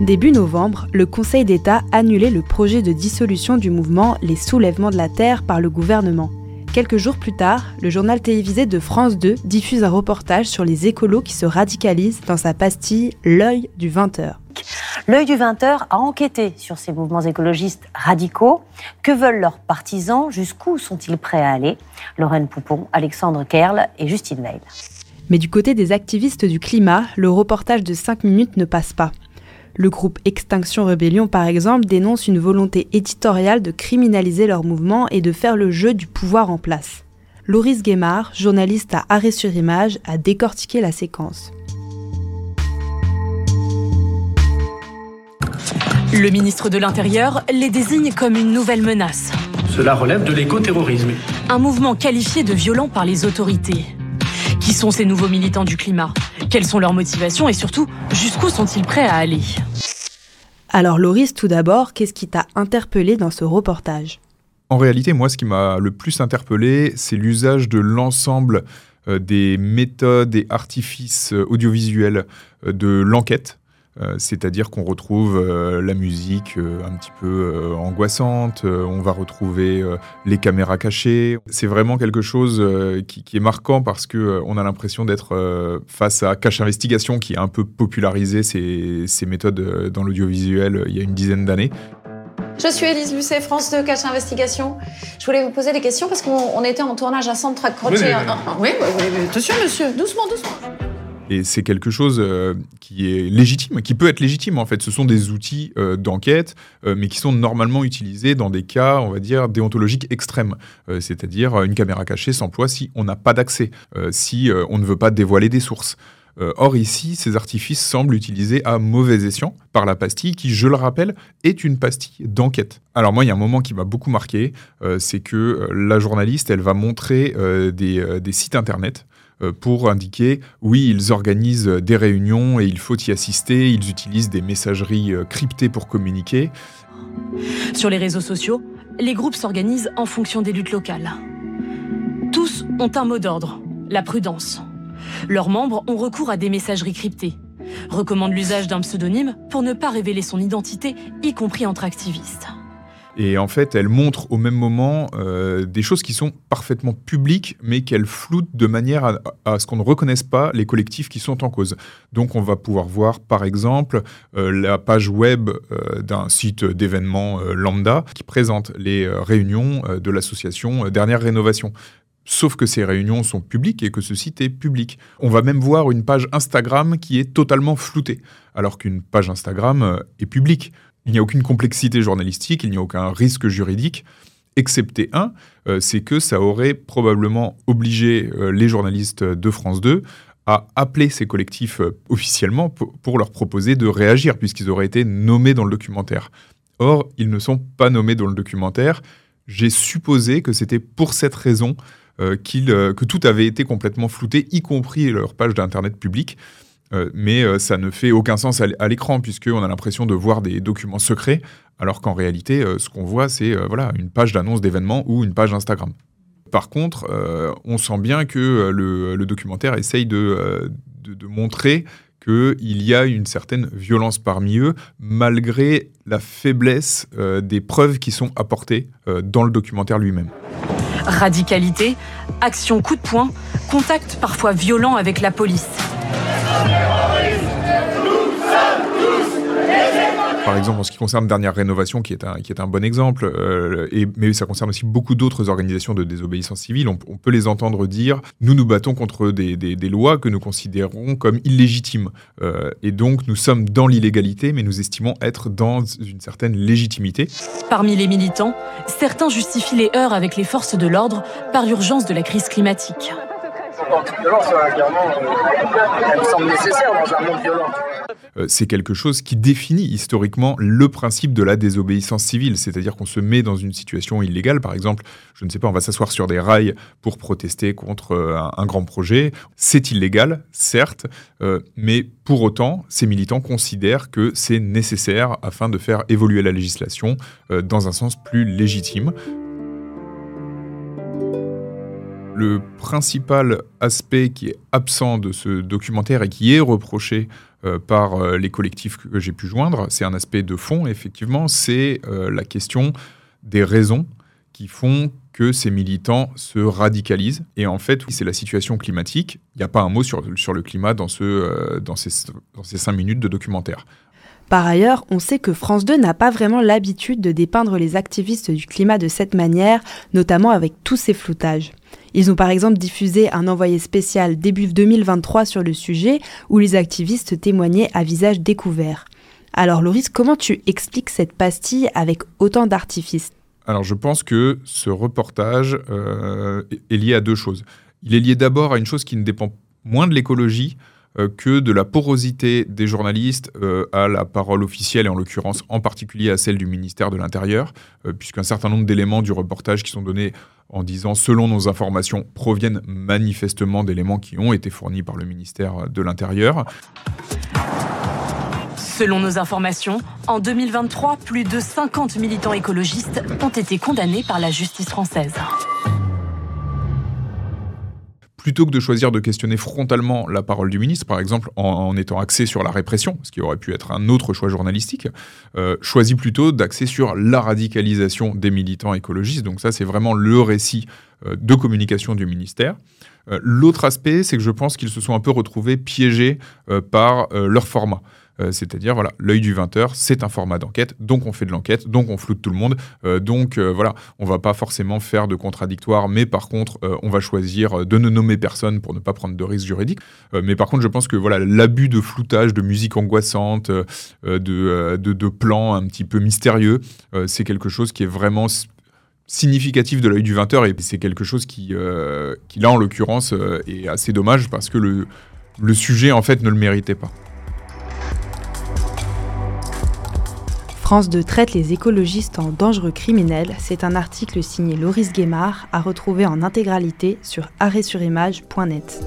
Début novembre, le Conseil d'État annulait le projet de dissolution du mouvement Les Soulèvements de la Terre par le gouvernement. Quelques jours plus tard, le journal télévisé de France 2 diffuse un reportage sur les écolos qui se radicalisent dans sa pastille L'œil du 20h. L'œil du 20h a enquêté sur ces mouvements écologistes radicaux. Que veulent leurs partisans? Jusqu'où sont-ils prêts à aller? Lorraine Poupon, Alexandre Kerl et Justine Veil. Mais du côté des activistes du climat, le reportage de 5 minutes ne passe pas. Le groupe Extinction Rebellion, par exemple, dénonce une volonté éditoriale de criminaliser leur mouvement et de faire le jeu du pouvoir en place. Loris Guémard, journaliste à Arrêt sur Image, a décortiqué la séquence. Le ministre de l'Intérieur les désigne comme une nouvelle menace. Cela relève de l'écoterrorisme. Un mouvement qualifié de violent par les autorités. Qui sont ces nouveaux militants du climat? Quelles sont leurs motivations et surtout, jusqu'où sont-ils prêts à aller Alors Loris, tout d'abord, qu'est-ce qui t'a interpellé dans ce reportage? En réalité, moi, ce qui m'a le plus interpellé, c'est l'usage de l'ensemble euh, des méthodes et artifices euh, audiovisuels euh, de l'enquête. euh, c'est-à-dire qu'on retrouve euh, la musique euh, un petit peu angoissante, on va retrouver les caméras cachées. C'est vraiment quelque chose qui, est marquant parce qu'on a l'impression d'être face à Cache Investigation qui a un peu popularisé ces, ces méthodes dans l'audiovisuel il y a une dizaine d'années. Je suis Élise Lucet, France 2, Cache Investigation. Je voulais vous poser des questions parce qu'on était en tournage à Centre Crochet. Oui, oui, oui, attention monsieur, doucement, doucement. Et c'est quelque chose euh, qui est légitime, qui peut être légitime en fait. Ce sont des outils euh, d'enquête, euh, mais qui sont normalement utilisés dans des cas, on va dire, déontologiques extrêmes. C'est-à-dire une caméra cachée s'emploie si on n'a pas d'accès, si on ne veut pas dévoiler des sources. Or ici, ces artifices semblent utilisés à mauvais escient par la pastille qui, je le rappelle, est une pastille d'enquête. Alors moi, il y a un moment qui m'a beaucoup marqué, c'est que la journaliste, elle va montrer des, sites internet pour indiquer oui, ils organisent des réunions et il faut y assister, ils utilisent des messageries euh, cryptées pour communiquer. Sur les réseaux sociaux, les groupes s'organisent en fonction des luttes locales. Tous ont un mot d'ordre, la prudence. Leurs membres ont recours à des messageries cryptées, recommandent l'usage d'un pseudonyme pour ne pas révéler son identité, y compris entre activistes. Et en fait, elle montre au même moment euh, des choses qui sont parfaitement publiques, mais qu'elle floute de manière à, ce qu'on ne reconnaisse pas les collectifs qui sont en cause. Donc, on va pouvoir voir, par exemple, euh, la page web euh, d'un site d'événements lambda qui présente les réunions de l'association Dernière Rénovation. Sauf que ces réunions sont publiques et que ce site est public. On va même voir une page Instagram qui est totalement floutée, alors qu'une page Instagram est publique. Il n'y a aucune complexité journalistique, il n'y a aucun risque juridique, excepté un, euh, c'est que ça aurait probablement obligé euh, les journalistes de France 2 à appeler ces collectifs euh, officiellement pour leur proposer de réagir, puisqu'ils auraient été nommés dans le documentaire. Or, ils ne sont pas nommés dans le documentaire. J'ai supposé que c'était pour cette raison que tout avait été complètement flouté, y compris leur page d'Internet public. Euh, mais euh, ça ne fait aucun sens à l'écran puisqu'on a l'impression de voir des documents secrets, alors qu'en réalité, euh, ce qu'on voit, c'est voilà, une page d'annonce d'événement ou une page Instagram. Par contre, on sent bien que le, documentaire essaye de, de montrer qu'il y a une certaine violence parmi eux, malgré la faiblesse des preuves qui sont apportées dans le documentaire lui-même. Radicalité, action coup de poing, contact parfois violent avec la police. Par exemple, en ce qui concerne Dernière Rénovation, qui est un, qui est un bon exemple, euh, mais ça concerne aussi beaucoup d'autres organisations de désobéissance civile, on, peut les entendre dire Nous nous battons contre des, des, lois que nous considérons comme illégitimes. Euh, et donc, nous sommes dans l'illégalité, mais nous estimons être dans une certaine légitimité. Parmi les militants, certains justifient les heurts avec les forces de l'ordre par urgence de la crise climatique. Euh, c'est quelque chose qui définit historiquement le principe de la désobéissance civile, c'est-à-dire qu'on se met dans une situation illégale, par exemple, je ne sais pas, on va s'asseoir sur des rails pour protester contre euh, un, grand projet. C'est illégal, certes, euh, mais pour autant, ces militants considèrent que c'est nécessaire afin de faire évoluer la législation dans un sens plus légitime. Le principal aspect qui est absent de ce documentaire et qui est reproché par les collectifs que j'ai pu joindre. C'est un aspect de fond, effectivement, c'est la question des raisons qui font que ces militants se radicalisent. Et en fait, c'est la situation climatique. Il n'y a pas un mot sur, le climat dans ces cinq minutes de documentaire. Par ailleurs, on sait que France 2 n'a pas vraiment l'habitude de dépeindre les activistes du climat de cette manière, notamment avec tous ces floutages. Ils ont par exemple diffusé un envoyé spécial début 2023 sur le sujet où les activistes témoignaient à visage découvert. Alors Loris, comment tu expliques cette pastille avec autant d'artifices? Alors je pense que ce reportage euh, est lié à deux choses. Il est lié d'abord à une chose qui ne dépend moins de l'écologie, que de la porosité des journalistes euh, à la parole officielle, et en l'occurrence en particulier à celle du ministère de l'Intérieur, euh, puisqu'un certain nombre d'éléments du reportage qui sont donnés en disant selon nos informations proviennent manifestement d'éléments qui ont été fournis par le ministère de l'Intérieur. Selon nos informations, en 2023, plus de 50 militants écologistes ont été condamnés par la justice française plutôt que de choisir de questionner frontalement la parole du ministre, par exemple en, étant axé sur la répression, ce qui aurait pu être un autre choix journalistique, euh, choisit plutôt d'axer sur la radicalisation des militants écologistes. Donc ça, c'est vraiment le récit euh, de communication du ministère. Euh, l'autre aspect, c'est que je pense qu'ils se sont un peu retrouvés piégés par leur format. Euh, c'est-à-dire, voilà, l'œil du 20h, c'est un format d'enquête, donc on fait de l'enquête, donc on floute tout le monde. Euh, donc euh, voilà, on va pas forcément faire de contradictoire, mais par contre, on va choisir de ne nommer personne pour ne pas prendre de risques juridiques. mais par contre, je pense que voilà, l'abus de floutage, de musique angoissante, de, de, plans un petit peu mystérieux, c'est quelque chose qui est vraiment significatif de l'œil du 20h et c'est quelque chose qui, qui là en l'occurrence est assez dommage parce que le, le sujet en fait ne le méritait pas. France 2 traite les écologistes en dangereux criminels. C'est un article signé Loris Guémard à retrouver en intégralité sur arrêtsurimage.net.